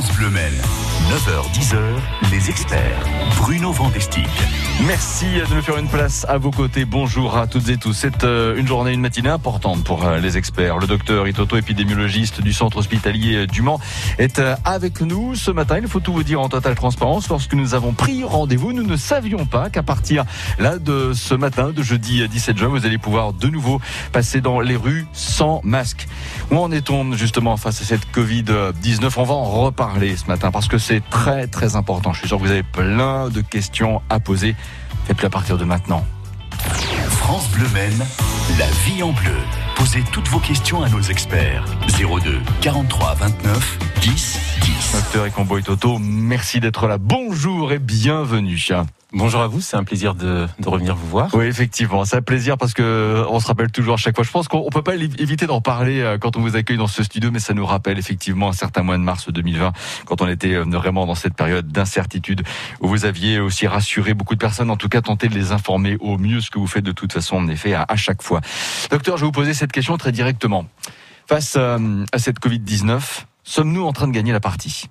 France Bleu 9h-10h, les experts. Bruno Vandestick. Merci de nous faire une place à vos côtés. Bonjour à toutes et tous. C'est euh, une journée, une matinée importante pour euh, les experts. Le docteur Itoto, épidémiologiste du centre hospitalier du Mans, est euh, avec nous ce matin. Il faut tout vous dire en totale transparence. Lorsque nous avons pris rendez-vous, nous ne savions pas qu'à partir là de ce matin, de jeudi 17 juin, vous allez pouvoir de nouveau passer dans les rues sans masque. Où en est-on justement face à cette Covid-19 On va en reparler ce matin parce que c'est très très important. Je suis sûr que vous avez plein de questions à poser. Faites-le à partir de maintenant. France Bleu Maine, la vie en bleu. Posez toutes vos questions à nos experts. 02 43 29 10 10. Docteur et Toto, merci d'être là. Bonjour et bienvenue. Bonjour à vous, c'est un plaisir de, de, revenir vous voir. Oui, effectivement, c'est un plaisir parce que on se rappelle toujours à chaque fois. Je pense qu'on peut pas éviter d'en parler euh, quand on vous accueille dans ce studio, mais ça nous rappelle effectivement un certain mois de mars 2020, quand on était euh, vraiment dans cette période d'incertitude, où vous aviez aussi rassuré beaucoup de personnes, en tout cas tenté de les informer au mieux, ce que vous faites de toute façon, en effet, à, chaque fois. Docteur, je vais vous poser cette question très directement. Face euh, à cette Covid-19, sommes-nous en train de gagner la partie?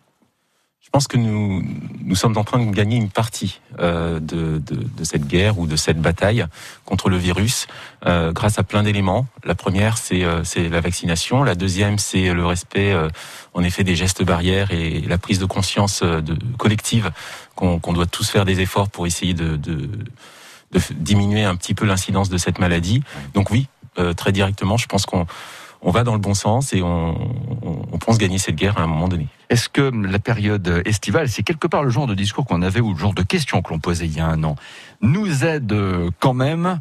Je pense que nous, nous sommes en train de gagner une partie euh, de, de, de, cette guerre ou de cette bataille contre le virus euh, grâce à plein d'éléments. La première, c'est euh, la vaccination. La deuxième, c'est le respect, euh, en effet, des gestes barrières et la prise de conscience euh, de, collective qu'on doit tous faire des efforts pour essayer de, de, de diminuer un petit peu l'incidence de cette maladie. Donc oui, très directement, je pense qu'on on va dans le bon sens et on, on, pense gagner cette guerre à un moment donné. Est-ce que la période estivale, c'est quelque part le genre de discours qu'on avait ou le genre de questions que l'on posait il y a un an, nous aide quand même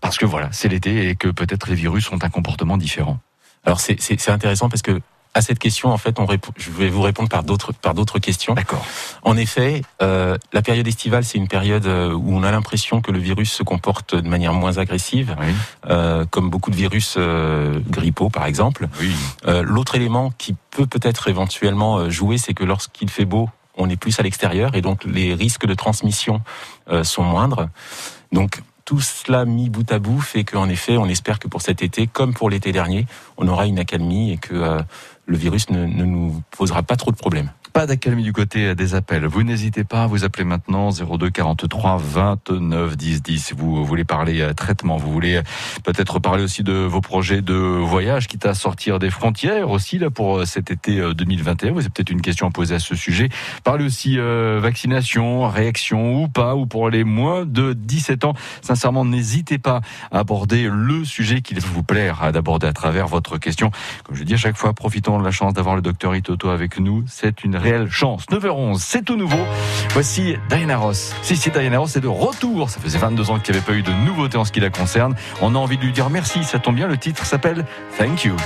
parce que voilà, c'est l'été et que peut-être les virus ont un comportement différent? Alors c'est intéressant parce que à cette question, en fait, on je vais vous répondre par d'autres par d'autres questions. D'accord. En effet, euh, la période estivale, c'est une période euh, où on a l'impression que le virus se comporte de manière moins agressive, euh, comme beaucoup de virus euh, grippaux, par exemple. Oui. Euh, l'autre élément qui peut peut-être éventuellement jouer, c'est que lorsqu'il fait beau, on est plus à l'extérieur et donc les risques de transmission sont moindres. Donc tout cela mis bout à bout fait qu'en effet, on espère que pour cet été, comme pour l'été dernier, on aura une accalmie et que le virus ne, nous posera pas trop de problèmes. Pas d'accalmie du côté des appels. Vous n'hésitez pas à vous appeler maintenant 02 43 29 10 10. Vous voulez parler euh, traitement, vous voulez euh, peut-être parler aussi de vos projets de voyage, quitte à sortir des frontières aussi là pour euh, cet été 2021. Vous avez peut-être une question à poser à ce sujet. Parlez aussi vaccination, réaction ou pas, ou pour les moins de 17 ans. Sincèrement, n'hésitez pas à aborder le sujet qu'il vous plaire d'aborder à travers votre question. Comme je dis à chaque fois, profitons de la chance d'avoir le docteur Itoto avec nous. C'est une réelle chance. 9h11, c'est tout nouveau. Voici Diana Ross. Si, si, Diana Ross est de retour. Ça faisait 22 ans qu'il n'y avait pas eu de nouveauté en ce qui la concerne. On a envie de lui dire merci. Ça tombe bien, le titre s'appelle Thank You.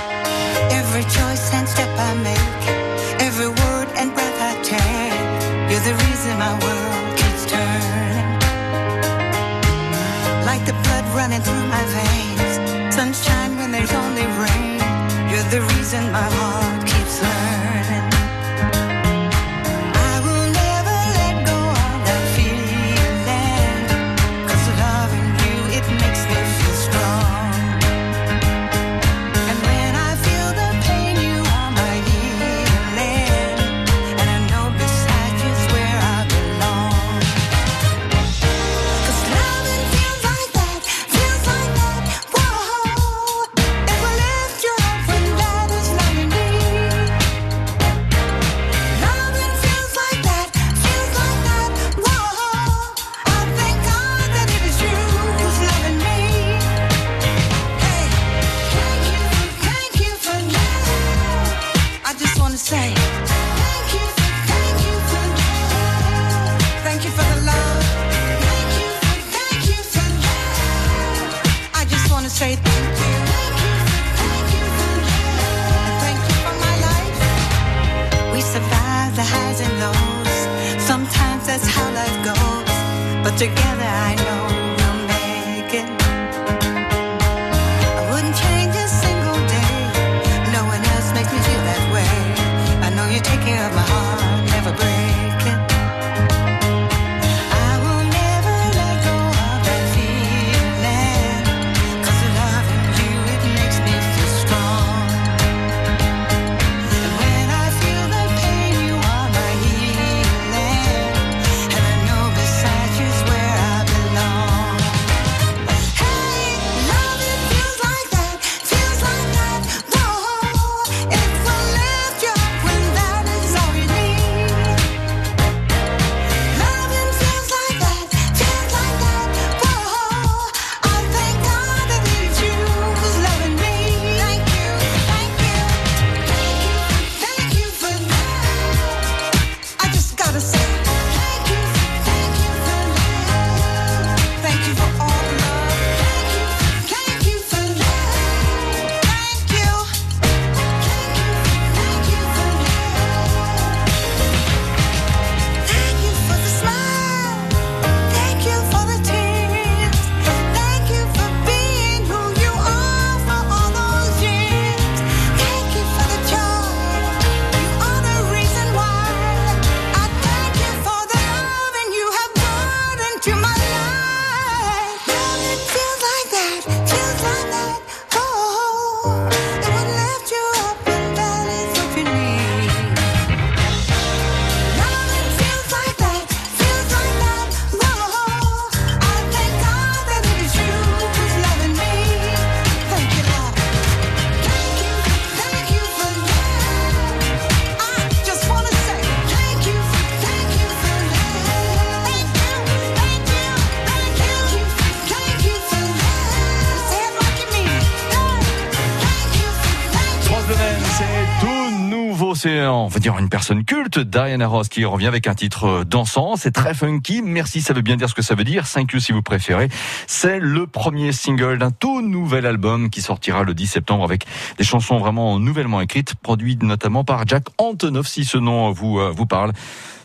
C'est, on va dire, une personne culte, Diana Ross, qui revient avec un titre dansant. C'est très funky. Merci, ça veut bien dire ce que ça veut dire. Thank you si vous préférez. C'est le premier single d'un tout nouvel album qui sortira le 10 septembre avec des chansons vraiment nouvellement écrites, produites notamment par Jack Antonoff, si ce nom vous, euh, vous parle.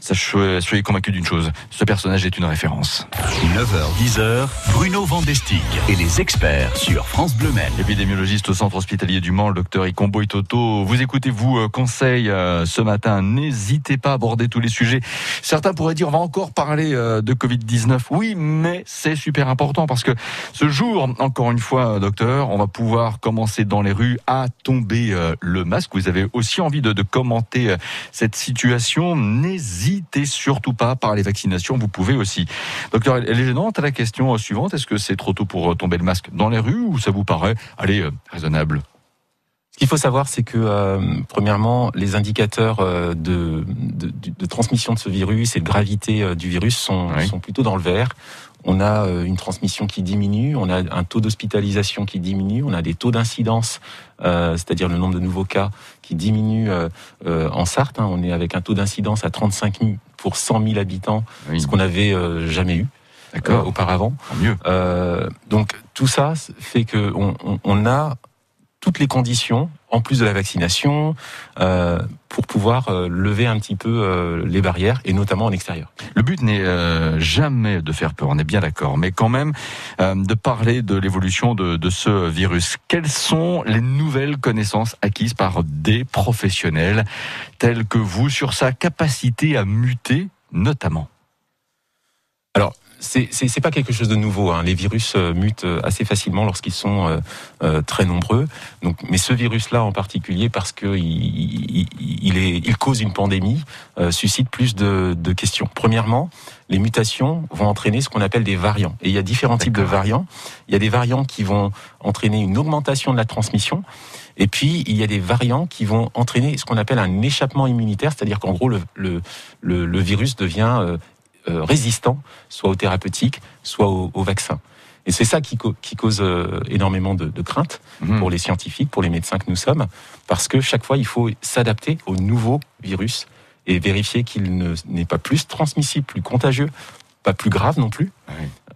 Soyez convaincu d'une chose, ce personnage est une référence. 9h-10h, Bruno Vandestick et les experts sur France Bleu Maine. Épidémiologiste au centre hospitalier du Mans, le docteur Ikombo Itoto. Vous écoutez, vous, euh, conseil euh, ce matin, n'hésitez pas à aborder tous les sujets. Certains pourraient dire, on va encore parler euh, de Covid-19. Oui, mais c'est super important parce que ce jour, encore une fois, docteur, on va pouvoir commencer dans les rues à tomber le masque. Vous avez aussi envie de, de commenter cette situation. N'hésitez n'hésitez surtout pas par les vaccinations. Vous pouvez aussi. Docteur, elle est gênante à la question suivante. Est-ce que c'est trop tôt pour tomber le masque dans les rues ou ça vous paraît, allez, euh, raisonnable? Ce qu'il faut savoir, c'est que euh, premièrement, les indicateurs euh, de, de, transmission de ce virus et de gravité du virus sont, sont plutôt dans le vert on a euh, une transmission qui diminue, on a un taux d'hospitalisation qui diminue, on a des taux d'incidence, euh, c'est-à-dire le nombre de nouveaux cas qui diminue euh, en Sarthe. Hein. on est avec un taux d'incidence à 35 000 pour 100 000 habitants, ce qu'on n'avait jamais eu. auparavant. Mieux. donc tout ça fait que on a toutes les conditions, en plus de la vaccination, euh, pour pouvoir euh, lever un petit peu euh, les barrières, et notamment en extérieur. Le but n'est jamais de faire peur, on est bien d'accord, mais quand même de parler de l'évolution de, de, ce virus. Quelles sont les nouvelles connaissances acquises par des professionnels tels que vous sur sa capacité à muter, notamment? Alors, c'est pas quelque chose de nouveau. Hein. Les virus euh, mutent euh, assez facilement lorsqu'ils sont euh, très nombreux. Donc, mais ce virus-là en particulier, parce que il, il, cause une pandémie, suscite plus de, de, questions. Premièrement, les mutations vont entraîner ce qu'on appelle des variants. Et il y a différents types de variants. Il y a des variants qui vont entraîner une augmentation de la transmission. Et puis, il y a des variants qui vont entraîner ce qu'on appelle un échappement immunitaire, c'est-à-dire qu'en gros, le, le, le, virus devient résistants, soit aux thérapeutiques, soit aux, vaccins. Et c'est ça qui, cause euh, énormément de, de crainte mhm. pour les scientifiques, pour les médecins que nous sommes, parce que chaque fois, il faut s'adapter au nouveau virus et vérifier qu'il n'est pas plus transmissible, plus contagieux, pas plus grave non plus,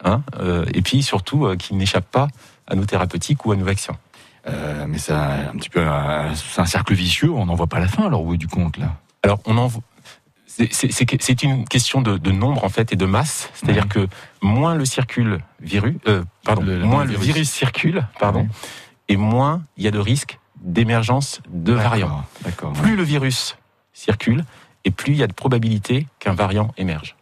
hein, euh, et puis surtout qu'il n'échappe pas à nos thérapeutiques ou à nos vaccins. mais c'est un, petit peu un, un cercle vicieux, on n'en voit pas la fin alors au bout du compte là. Alors on en c'est une question de, nombre en fait et de masse, c'est-à-dire que moins le circule virus, euh, pardon, moins le virus. circule, pardon, et moins il y a de risques d'émergence de variants. Plus le virus circule, et plus il y a de probabilité qu'un variant émerge.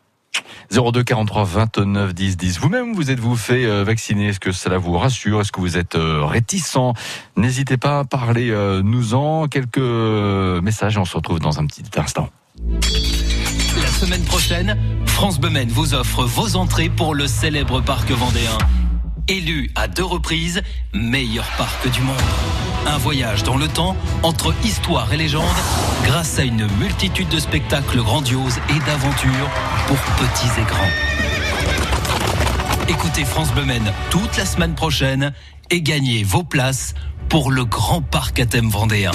02 43 29 10 10. Vous-même, vous êtes-vous fait euh, vacciner Est-ce que cela vous rassure? Est-ce que vous êtes euh, réticent? N'hésitez pas à parler nous-en. Quelques messages on se retrouve dans un petit instant. La semaine prochaine, France Bemen vous offre vos entrées pour le célèbre parc vendéen. Élu à deux reprises meilleur parc du monde. Un voyage dans le temps entre histoire et légende grâce à une multitude de spectacles grandioses et d'aventures pour petits et grands. Écoutez France Bemen toute la semaine prochaine et gagnez vos places pour le grand parc à thème vendéen.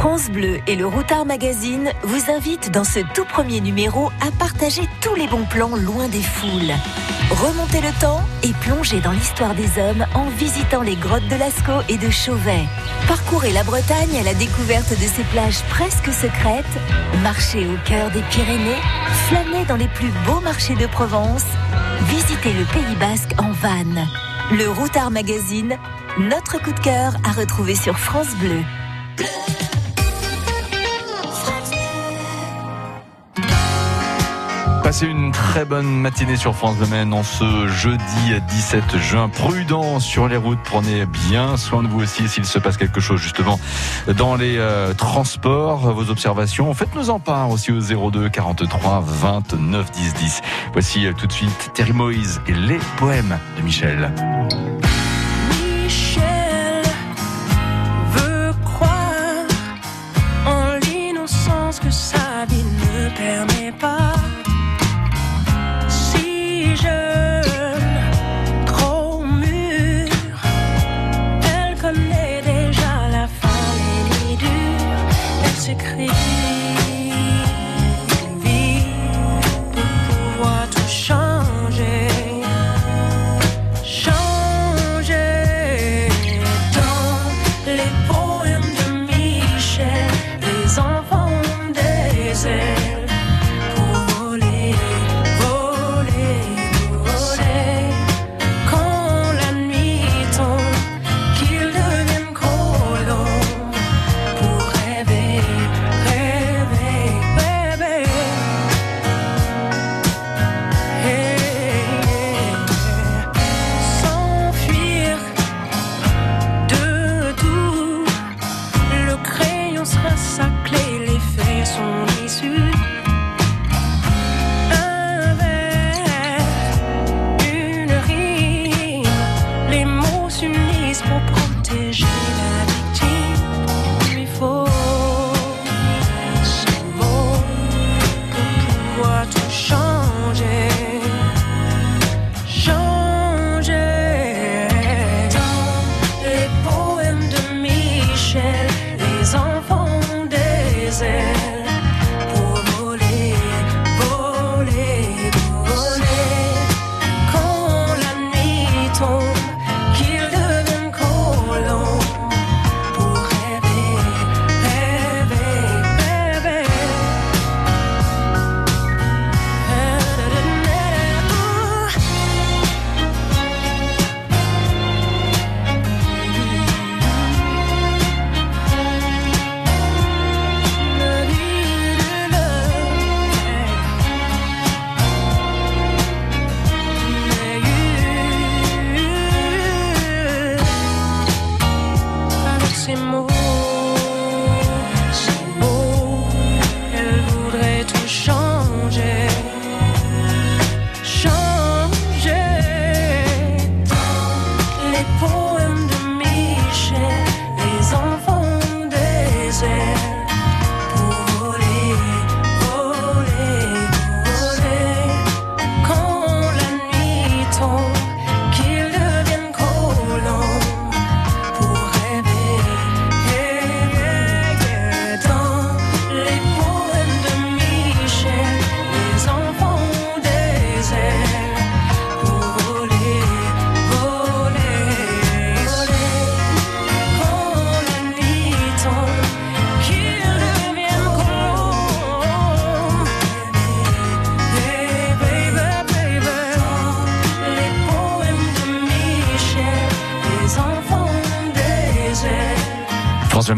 France Bleu et le Routard Magazine vous invitent dans ce tout premier numéro à partager tous les bons plans loin des foules. Remontez le temps et plongez dans l'histoire des hommes en visitant les grottes de Lascaux et de Chauvet. Parcourez la Bretagne à la découverte de ses plages presque secrètes, marchez au cœur des Pyrénées, flânez dans les plus beaux marchés de Provence, visitez le Pays Basque en van. Le Routard Magazine, notre coup de cœur à retrouver sur France Bleu. Passez une très bonne matinée sur France de Maine en ce jeudi 17 juin. Prudent sur les routes, prenez bien soin de vous aussi s'il se passe quelque chose justement dans les euh, transports. Vos observations, faites-nous en part aussi au 02 43 29 10 10. Voici euh, tout de suite Terry Moïse et les poèmes de Michel. Veut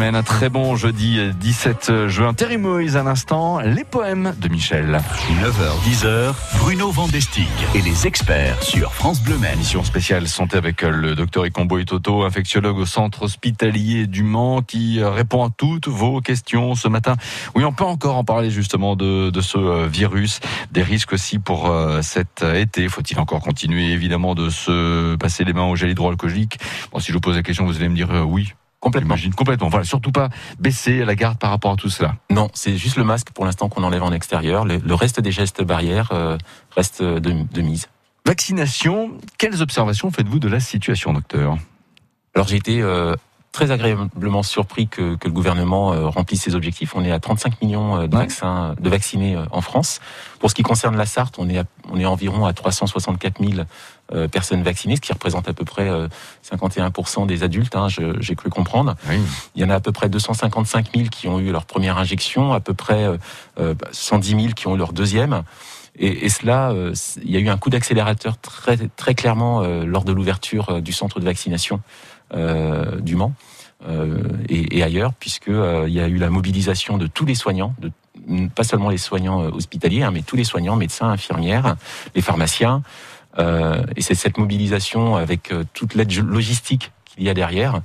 Un très bon jeudi 17 juin. Terry Moïse à l'instant, les poèmes de Michel. 9h, 10h, Bruno Vandestig et les experts sur France Bleu Maine. Émission spéciale santé avec le docteur Ikombo Itoto, infectiologue au centre hospitalier du Mans, qui répond à toutes vos questions ce matin. Oui, on peut encore en parler justement de, de ce euh, virus, des risques aussi pour euh, cet été. Faut-il encore continuer évidemment de se passer les mains au gel hydroalcoolique? Bon, si je vous pose la question, vous allez me dire euh, oui. Complètement. Complètement. Voilà, surtout pas baisser la garde par rapport à tout cela. Non, c'est juste le masque pour l'instant qu'on enlève en extérieur. Le, le reste des gestes barrières euh, reste de, de mise. Vaccination, quelles observations faites-vous de la situation, docteur? Alors j'ai été euh, très agréablement surpris que, que le gouvernement euh, remplisse ses objectifs. On est à 35 millions euh, de Ouais. vaccins de vaccinés euh, en France. Pour ce qui concerne la Sarthe, on est à, on est environ à 364 000 euh, personnes vaccinées, ce qui représente à peu près euh, 51% des adultes. hein, j'ai cru comprendre. Oui. Il y en a à peu près 255 000 qui ont eu leur première injection, à peu près euh, euh, 110 000 qui ont eu leur deuxième. Et, et cela, euh, il y a eu un coup d'accélérateur très, très clairement euh, lors de l'ouverture euh, du centre de vaccination du Mans euh, et, et ailleurs, puisque euh, il y a eu la mobilisation de tous les soignants, de, pas seulement les soignants euh, hospitaliers, hein, mais tous les soignants, médecins, infirmières, les pharmaciens. Euh, et c'est cette mobilisation avec euh, toute l'aide logistique qu'il y a derrière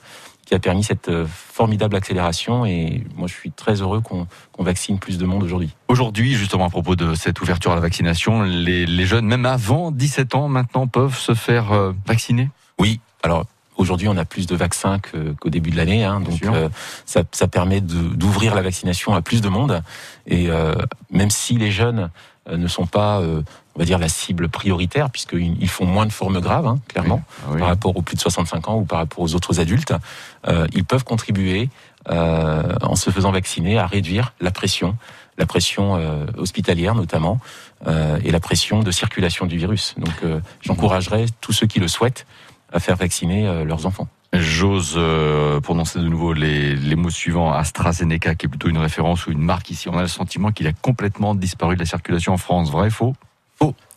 qui a permis cette euh, formidable accélération. Et moi, je suis très heureux qu'on vaccine plus de monde aujourd'hui. Aujourd'hui, justement, à propos de cette ouverture à la vaccination, les, les jeunes, même avant 17 ans, maintenant, peuvent se faire euh, vacciner? Oui, alors aujourd'hui, on a plus de vaccins qu'au début de l'année, hein, donc euh, ça, ça permet d'ouvrir la vaccination à plus de monde. Et euh, même si les jeunes euh, ne sont pas, euh, on va dire, la cible prioritaire, puisqu'ils ils font moins de formes graves, hein, clairement, Ah oui. par rapport aux plus de 65 ans ou par rapport aux autres adultes, euh, ils peuvent contribuer euh, en se faisant vacciner, à réduire la pression, la pression euh, hospitalière notamment, euh, et la pression de circulation du virus. Donc, euh, j'encouragerais tous ceux qui le souhaitent à faire vacciner euh, leurs enfants. J'ose euh, prononcer de nouveau les, mots suivants. AstraZeneca, qui est plutôt une référence ou une marque ici. On a le sentiment qu'il a complètement disparu de la circulation en France. Vrai, faux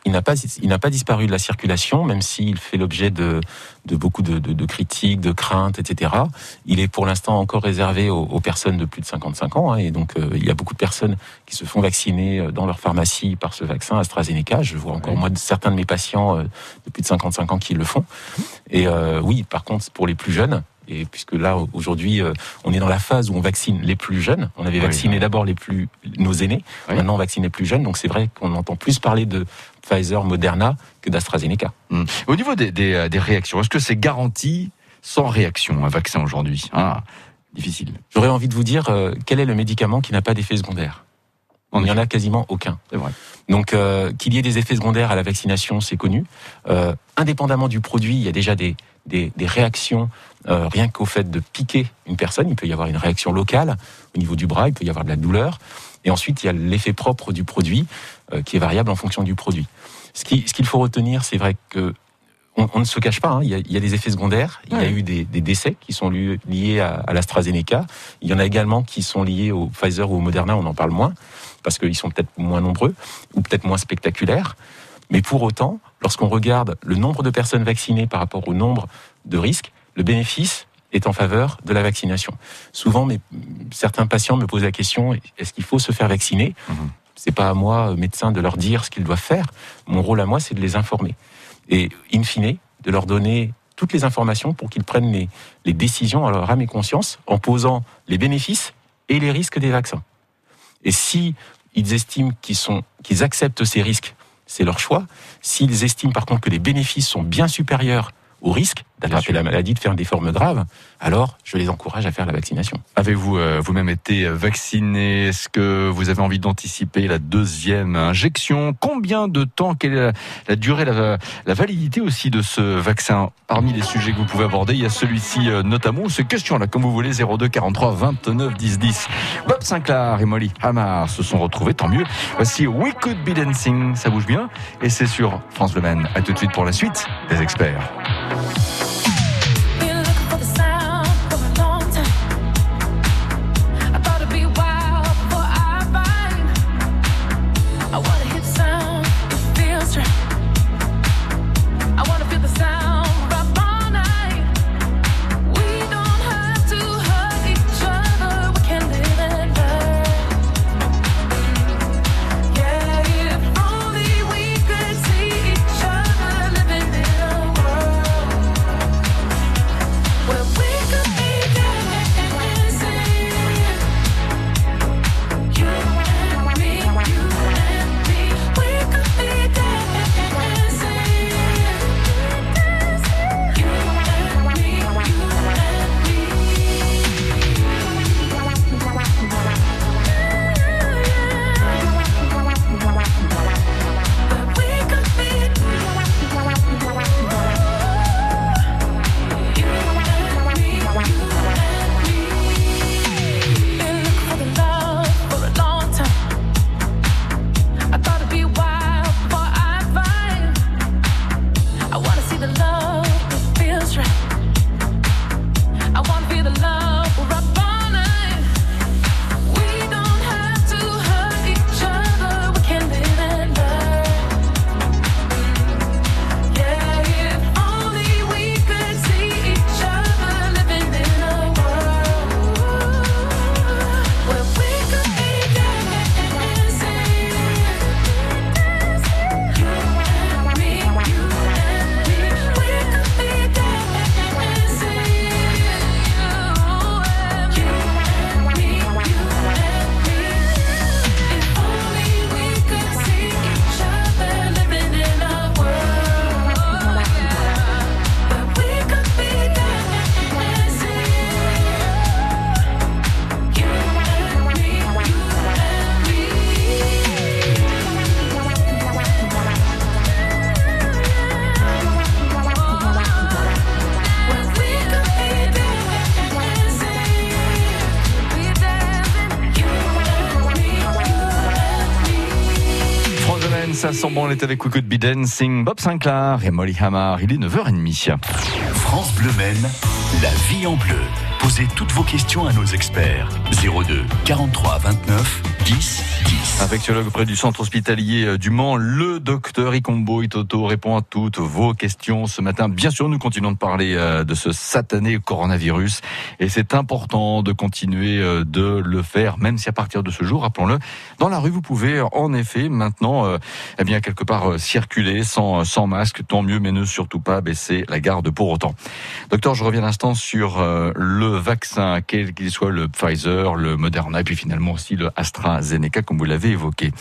Il n'a pas, il n'a pas disparu de la circulation, même s'il fait l'objet de, de beaucoup de, de, de critiques, de craintes, etc. Il est pour l'instant encore réservé aux, aux personnes de plus de 55 ans, hein, et donc euh, il y a beaucoup de personnes qui se font vacciner euh, dans leur pharmacie par ce vaccin AstraZeneca. Je vois encore Oui. moi certains de mes patients euh, de plus de 55 ans qui le font. Et euh, oui, par contre, pour les plus jeunes. Et puisque là aujourd'hui, euh, on est dans la phase où on vaccine les plus jeunes. On avait Oui, vacciné oui. d'abord les plus nos aînés. Oui. Maintenant, on vaccine les plus jeunes. Donc c'est vrai qu'on entend plus parler de Pfizer, Moderna que d'AstraZeneca. Hmm. Au niveau des, des, euh, des réactions, est-ce que c'est garanti sans réaction un vaccin aujourd'hui? Ah, Difficile. J'aurais envie de vous dire euh, quel est le médicament qui n'a pas d'effet secondaire? Il n'y en a quasiment aucun. C'est vrai. Donc euh, qu'il y ait des effets secondaires à la vaccination, c'est connu. Euh, indépendamment du produit, il y a déjà des, des, des réactions euh, rien qu'au fait de piquer une personne. Il peut y avoir une réaction locale au niveau du bras, il peut y avoir de la douleur. Et ensuite, il y a l'effet propre du produit euh, qui est variable en fonction du produit. Ce qui- ce qu'il faut retenir, c'est vrai que on, on ne se cache pas, hein, il, y a, il y a des effets secondaires, il y a eu des, des décès qui sont liés, à, à l'AstraZeneca, il y en a également qui sont liés au Pfizer ou au Moderna, on en parle moins, parce qu'ils sont peut-être moins nombreux ou peut-être moins spectaculaires. Mais pour autant, lorsqu'on regarde le nombre de personnes vaccinées par rapport au nombre de risques, le bénéfice est en faveur de la vaccination. Souvent, mes, certains patients me posent la question est-ce qu'il faut se faire vacciner? Mhm. C'est pas à moi, médecin, de leur dire ce qu'ils doivent faire. Mon rôle à moi, c'est de les informer et, in fine, de leur donner toutes les informations pour qu'ils prennent les, les décisions à leur âme et conscience en posant les bénéfices et les risques des vaccins. Et si ils estiment qu'ils sont, qu'ils acceptent ces risques, c'est leur choix. S'ils estiment par contre que les bénéfices sont bien supérieurs aux risques d'attraper la maladie, de faire des formes graves, alors je les encourage à faire la vaccination. Avez-vous euh, vous-même été vacciné? Est-ce que vous avez envie d'anticiper la deuxième injection? Combien de temps? Quelle est la, la durée, la, la validité aussi de ce vaccin? Parmi les sujets que vous pouvez aborder, il y a celui-ci euh, notamment, ces questions-là, comme vous voulez, 02 43 29 10 10. Bob Sinclair et Molly Hamar se sont retrouvés, tant mieux. Voici We Could Be Dancing, ça bouge bien, et c'est sur France Le Maine. À tout de suite pour la suite des experts. Ça sent bon, on est avec Could Be Dancing, Bob Sinclair et Molly Hammer. Il est 9h30. France Bleu Maine, la vie en bleu. Posez toutes vos questions à nos experts. 02 43 29 10 10. Infectiologue auprès du centre hospitalier euh, du Mans, le docteur Ikombo Itoto répond à toutes vos questions ce matin. Bien sûr, nous continuons de parler euh, de ce satané coronavirus et c'est important de continuer euh, de le faire, même si à partir de ce jour, rappelons-le, dans la rue, vous pouvez en effet maintenant, eh bien, quelque part circuler sans, sans masque, tant mieux, mais ne surtout pas baisser la garde pour autant. Docteur, je reviens un instant sur le vaccin, quel qu'il soit le Pfizer, le Moderna, et puis finalement aussi le AstraZeneca, comme vous l'avez évoqué.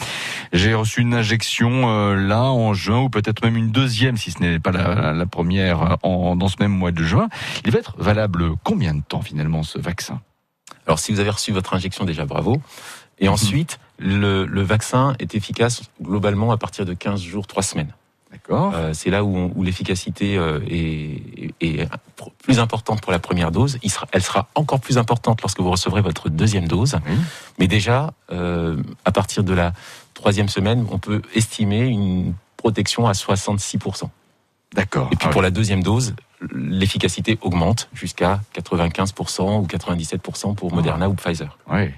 J'ai reçu une injection euh, là en juin, ou peut-être même une deuxième, si ce n'est pas la, la première, euh, en, dans ce même mois de juin. Il va être valable combien de temps finalement ce vaccin? Alors si vous avez reçu votre injection déjà, bravo. Et ensuite, le, le vaccin est efficace globalement à partir de 15 jours, 3 semaines. D'accord Euh, c'est là où, on- où l'efficacité euh, est, plus importante pour la première dose. Il sera, elle sera encore plus importante lorsque vous recevrez votre deuxième dose. Mais déjà, euh, à partir de la troisième semaine, on peut estimer une protection à 66%. D'accord. Et puis Ah pour oui. la deuxième dose, l'efficacité augmente jusqu'à 95% ou 97% pour Moderna ou Pfizer. Oui.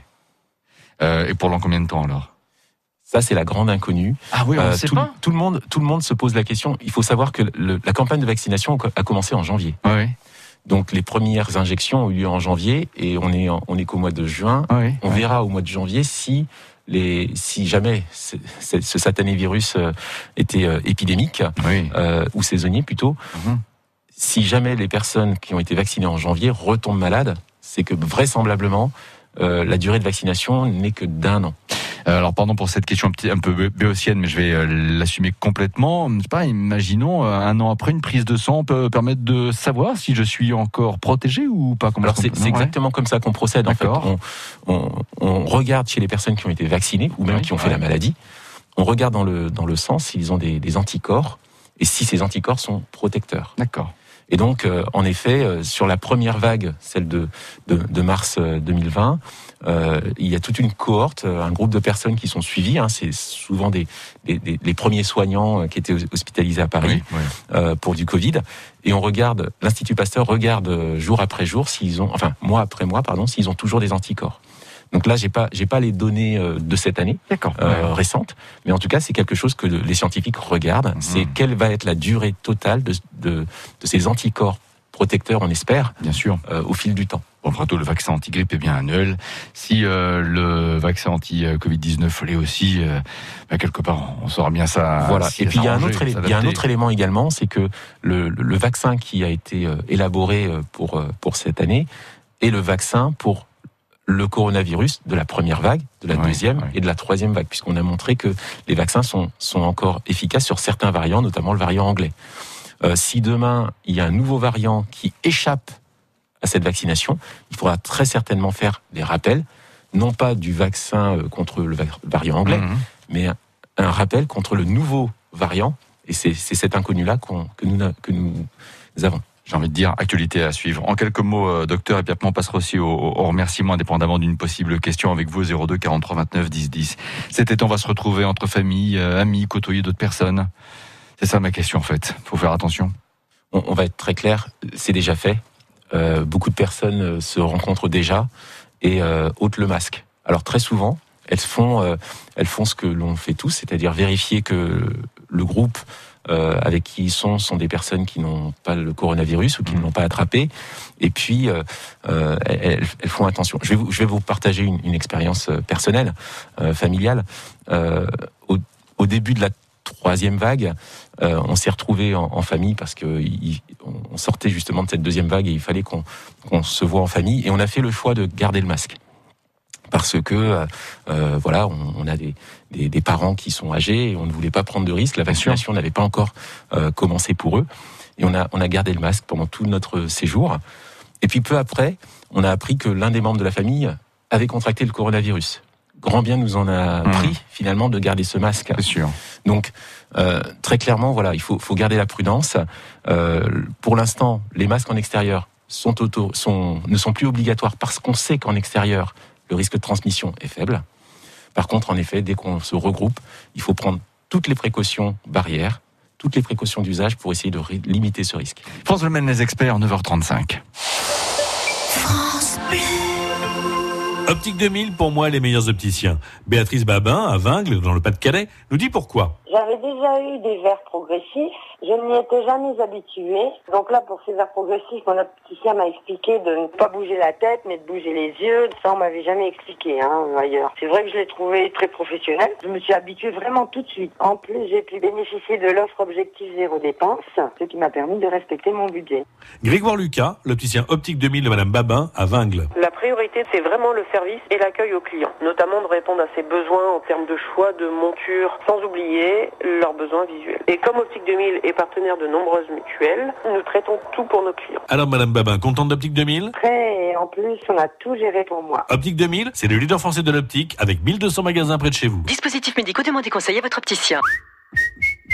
Euh, et pendant combien de temps alors? Ça, c'est la grande inconnue. Ah oui, on Euh, sait tout, pas. tout le monde, tout le monde se pose la question. Il faut savoir que le- la campagne de vaccination a commencé en janvier. Oui, Donc les premières injections ont eu lieu en janvier et on est en- on est qu'au mois de juin. oui. On verra au mois de janvier si les si jamais ce, ce- ce satané virus euh, était euh, épidémique Oui. euh, ou saisonnier plutôt. Mhm. Si jamais les personnes qui ont été vaccinées en janvier retombent malades, c'est que vraisemblablement euh, la durée de vaccination n'est que d'un an. Euh, Alors pardon pour cette question un, petit, un peu bé- béotienne, mais je vais euh, l'assumer complètement. Je sais pas, imaginons un an après une prise de sang peut permettre de savoir si je suis encore protégé ou pas. Comment Alors c'est ouais. exactement comme ça qu'on procède en fait. On, on, on regarde chez les personnes qui ont été vaccinées ou même qui ont fait la maladie. On regarde dans le dans le sang s'ils ont des, des anticorps et si ces anticorps sont protecteurs. D'accord. Et donc euh, en effet euh, sur la première vague, celle de de, de mars euh, 2020. euh, il y a toute une cohorte, euh, un groupe de personnes qui sont suivies. hein. c'est souvent des, des, des- les premiers soignants euh, qui étaient hospitalisés à Paris Oui, oui. euh, pour du Covid. Et on regarde, l'Institut Pasteur regarde euh, jour après jour s'ils ont, enfin mois après mois, pardon, s'ils ont toujours des anticorps. Donc là, j'ai pas, j'ai pas les données euh, de cette année euh, Ouais. récentes, mais en tout cas, c'est quelque chose que les scientifiques regardent. Mhm. C'est quelle va être la durée totale de, de, de ces anticorps protecteurs, on espère, Bien sûr. euh, au fil du temps. Bon, tout, le vaccin anti-grippe est bien annuel. Si euh, le vaccin anti-Covid-19 l'est aussi, euh, bah, quelque part, on saura bien ça. voilà. s'y Et puis il y a un autre, élé- il y a un s'adapter. autre élément également, c'est que le, le vaccin qui a été élaboré pour pour cette année est le vaccin pour le coronavirus de la première vague, de la deuxième et de la troisième vague, puisqu'on a montré que les vaccins sont sont encore efficaces sur certains variants, notamment le variant anglais. Euh, si demain il y a un nouveau variant qui échappe à cette vaccination, il faudra très certainement faire des rappels, non pas du vaccin euh, contre le va- variant anglais, Mhm. mais un, un rappel contre le nouveau variant. Et c'est cet inconnu-là que, nous, que nous avons. J'ai envie de dire, actualité à suivre. En quelques mots, euh, docteur, et puis après on passera aussi au, remerciement indépendamment d'une possible question avec vous, 02 43 29 10 10. Cet été, on va se retrouver entre famille, euh, amis, côtoyer d'autres personnes. C'est ça ma question en fait. Faut faire attention. On, va être très clair, c'est déjà fait. Euh, beaucoup de personnes se rencontrent déjà et euh, ôtent le masque. Alors très souvent, elles font, elles font ce que l'on fait tous, c'est-à-dire vérifier que le groupe euh, avec qui ils sont sont des personnes qui n'ont pas le coronavirus ou qui ne l'ont pas attrapé. Et puis, euh, euh, elles, elles font attention. Je vais vous, je vais vous partager une, une expérience euh, personnelle, euh, familiale. Euh, au, au début de la troisième vague, euh, on s'est retrouvés en, en famille parce que il- on sortait justement de cette deuxième vague et il fallait qu'on qu'on se voit en famille. Et on a fait le choix de garder le masque parce que euh, euh, voilà, on, on a des, des, des parents qui sont âgés et on ne voulait pas prendre de risques. La vaccination n'avait pas encore euh, commencé pour eux et on a on a gardé le masque pendant tout notre séjour. Et puis peu après, on a appris que l'un des membres de la famille avait contracté le coronavirus. Grand bien nous en a Mhm. pris finalement de garder ce masque. C'est sûr. Donc euh, très clairement, voilà, il faut, faut garder la prudence. Euh, pour l'instant, les masques en extérieur sont auto, sont, ne sont plus obligatoires parce qu'on sait qu'en extérieur, le risque de transmission est faible. Par contre, en effet, dès qu'on se regroupe, il faut prendre toutes les précautions barrières, toutes les précautions d'usage pour essayer de limiter ce risque. France Le Maine, les experts, 9h35. France Bleu. Optique 2000, pour moi, les meilleurs opticiens. Béatrice Babin, à Vingles, dans le Pas-de-Calais, nous dit pourquoi. J'avais déjà eu des verres progressifs. Je n'y étais jamais habituée. Donc là, pour ces verres progressifs, mon opticien m'a expliqué de ne pas bouger la tête, mais de bouger les yeux. Ça, on m'avait jamais expliqué hein, ailleurs. C'est vrai que je l'ai trouvé très professionnel. Je me suis habituée vraiment tout de suite. En plus, j'ai pu bénéficier de l'offre Objectif Zéro Dépense, ce qui m'a permis de respecter mon budget. Grégoire Lucas, l'opticien Optique 2000 de Madame Babin, à Vingles. La priorité, c'est vraiment le service et l'accueil aux clients, notamment de répondre à ses besoins en termes de choix de monture, sans oublier leurs besoins visuels. Et comme Optique 2000 est partenaire de nombreuses mutuelles, nous traitons tout pour nos clients. Alors, Madame Babin, contente d'Optique 2000 Très, et en plus, on a tout géré pour moi. Optique 2000, c'est le leader français de l'optique, avec 1200 magasins près de chez vous. Dispositifs médicaux, demandez conseil à votre opticien.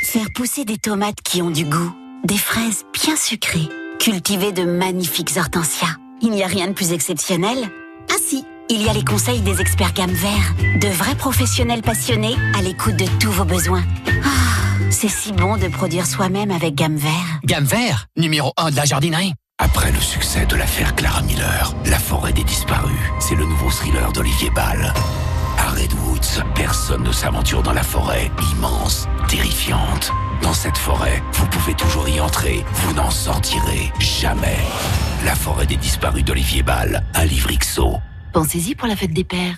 Faire pousser des tomates qui ont du goût, des fraises bien sucrées, cultiver de magnifiques hortensias. Il n'y a rien de plus exceptionnel Ah si, il y a les conseils des experts gamme vert, de vrais professionnels passionnés à l'écoute de tous vos besoins. Ah, c'est si bon de produire soi-même avec gamme vert. Gamme vert, numéro 1 de la jardinerie. Après le succès de l'affaire Clara Miller, La forêt des disparus, c'est le nouveau thriller d'Olivier Ball. À Redwoods, personne ne s'aventure dans la forêt immense, terrifiante. Dans cette forêt, vous pouvez toujours y entrer, vous n'en sortirez jamais. La forêt des disparus d'Olivier Ball, un livre XO. Pensez-y pour la fête des pères.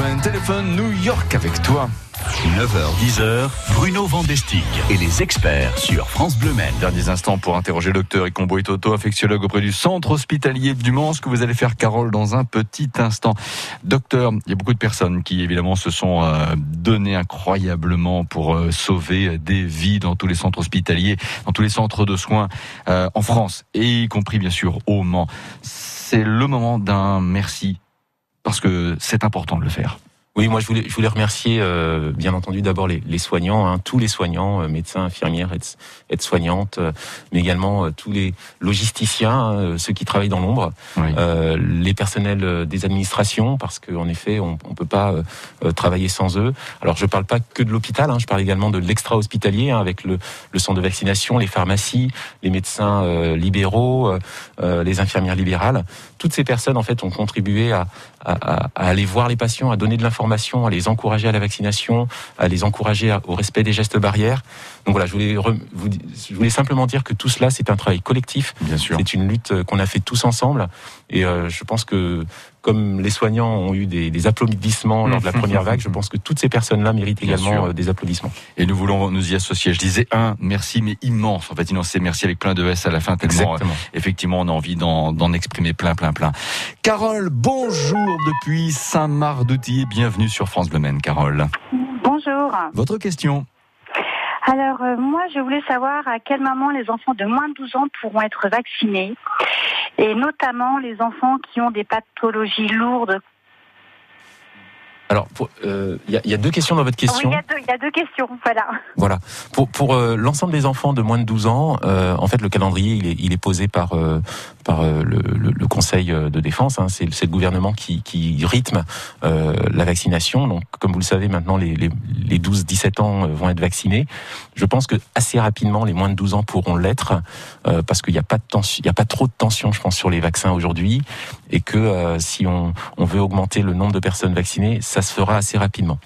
Maine téléphone New York avec toi. 9h, 10h, Bruno Vandestick et les experts sur France Bleu Maine. Derniers instants pour interroger le docteur Icombo Toto, infectiologue auprès du centre hospitalier du Mans, ce que vous allez faire, Carole, dans un petit instant. Docteur, il y a beaucoup de personnes qui, évidemment, se sont euh, données incroyablement pour euh, sauver des vies dans tous les centres hospitaliers, dans tous les centres de soins euh, en France, et y compris, bien sûr, au Mans. C'est le moment d'un merci, parce que c'est important de le faire. Oui, moi je voulais, je voulais remercier euh, bien entendu d'abord les, les soignants, hein, tous les soignants, euh, médecins, infirmières, aides- aides-soignantes, euh, mais également tous les logisticiens, hein, ceux qui travaillent dans l'ombre, Oui. les personnels des administrations, parce qu'en effet on ne peut pas travailler sans eux. Alors je parle pas que de l'hôpital, hein, je parle également de l'extra-hospitalier, hein, avec le, le centre de vaccination, les pharmacies, les médecins libéraux, les infirmières libérales. Toutes ces personnes en fait ont contribué à, à, à- à aller voir les patients, à donner de l'information, à les encourager à la vaccination, à les encourager au respect des gestes barrières. Donc voilà, je voulais, re- vous, di- je voulais simplement dire que tout cela, c'est un travail collectif. Bien sûr. C'est une lutte euh, qu'on a fait tous ensemble. Et euh, je pense que comme les soignants ont eu des, des applaudissements lors de la première vague, je pense que toutes ces personnes-là méritent Bien également euh, des applaudissements. Et nous voulons nous y associer. Je disais un merci, mais immense. En fait, immense, c'est merci avec plein de S à la fin, tellement Exactement. euh, effectivement on a envie d'en d'en exprimer plein, plein, plein. Carole, bonjour depuis Saint-Marc-d'Outy et bienvenue sur France Bleu Maine, Carole. Bonjour. Votre question Alors, euh, moi, je voulais savoir à quel moment les enfants de moins de 12 ans pourront être vaccinés, et notamment les enfants qui ont des pathologies lourdes. Alors, pour- euh, il y, a, il y a deux questions dans votre Oui, question. il y, a deux- il y a deux questions, voilà. Voilà. Pour, pour euh, l'ensemble des enfants de moins de 12 ans, euh, en fait, le calendrier, il est, il est posé par, euh, par euh, le, le- le Conseil de défense. Hein. C'est c'est le gouvernement qui, qui rythme euh, la vaccination. Donc, comme vous le savez, maintenant, les, les, les 12-17 ans euh, vont être vaccinés. Je pense que assez rapidement, les moins de 12 ans pourront l'être, euh, parce qu'il n'y a pas de tension, il y a pas trop de tension, je pense, sur les vaccins aujourd'hui, et que euh, si on, on veut augmenter le nombre de personnes vaccinées, ça se fera assez rapidement.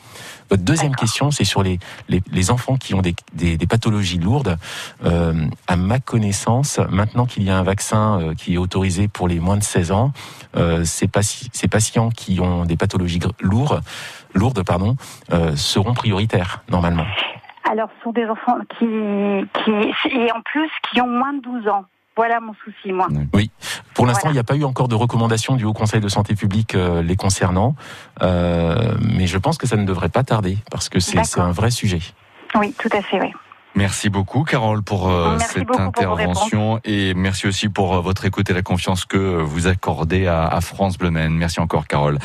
Votre deuxième question, c'est sur les, les, les enfants qui ont des, des, des pathologies lourdes. Euh, à ma connaissance, maintenant qu'il y a un vaccin euh, qui est autorisé pour les moins de 16 ans, euh, ces, pati- ces patients qui ont des pathologies lourdes, lourdes pardon, seront prioritaires normalement. Alors, ce sont des enfants qui, qui, et en plus, qui ont moins de 12 ans. Voilà mon souci, moi. Oui. Pour l'instant, Voilà. il n'y a pas eu encore de recommandation du Haut Conseil de santé publique euh, les concernant, euh, mais je pense que ça ne devrait pas tarder parce que c'est un vrai sujet. Oui, tout à fait, oui. Merci beaucoup, Carole, pour euh, Merci cette beaucoup pour vos intervention et merci aussi pour euh, votre écoute et la confiance que vous accordez à, à France Bleu Maine. Merci encore, Carole.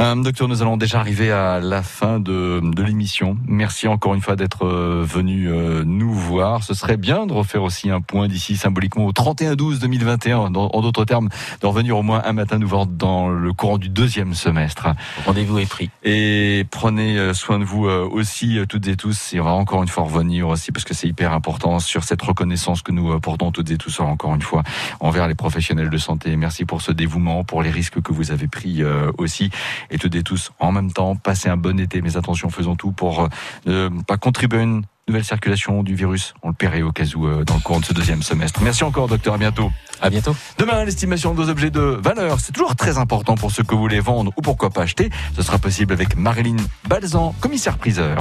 Euh, docteur, nous allons déjà arriver à la fin de, de l'émission. Merci encore une fois d'être venu euh, nous voir. Ce serait bien de refaire aussi un point d'ici symboliquement au 31-12-2021. Dans- En d'autres termes, de revenir au moins un matin nous voir dans le courant du deuxième semestre. Rendez-vous est pris. Et prenez soin de vous aussi, toutes et tous. Et on va encore une fois revenir aussi, parce que c'est hyper important, sur cette reconnaissance que nous euh, portons toutes et tous, encore une fois, envers les professionnels de santé. Merci pour ce dévouement, pour les risques que vous avez pris euh, aussi. Et toutes et tous, en même temps, passez un bon été. Mais attention, faisons tout pour euh, ne pas contribuer à une nouvelle circulation du virus. On le paierait au cas où euh, dans le courant de ce deuxième semestre. Merci encore, docteur. À bientôt. À bientôt. Demain, l'estimation de vos objets de valeur, c'est toujours très important pour ceux que vous voulez vendre ou pourquoi pas acheter. Ce sera possible avec Marilyn Balzan, commissaire priseur.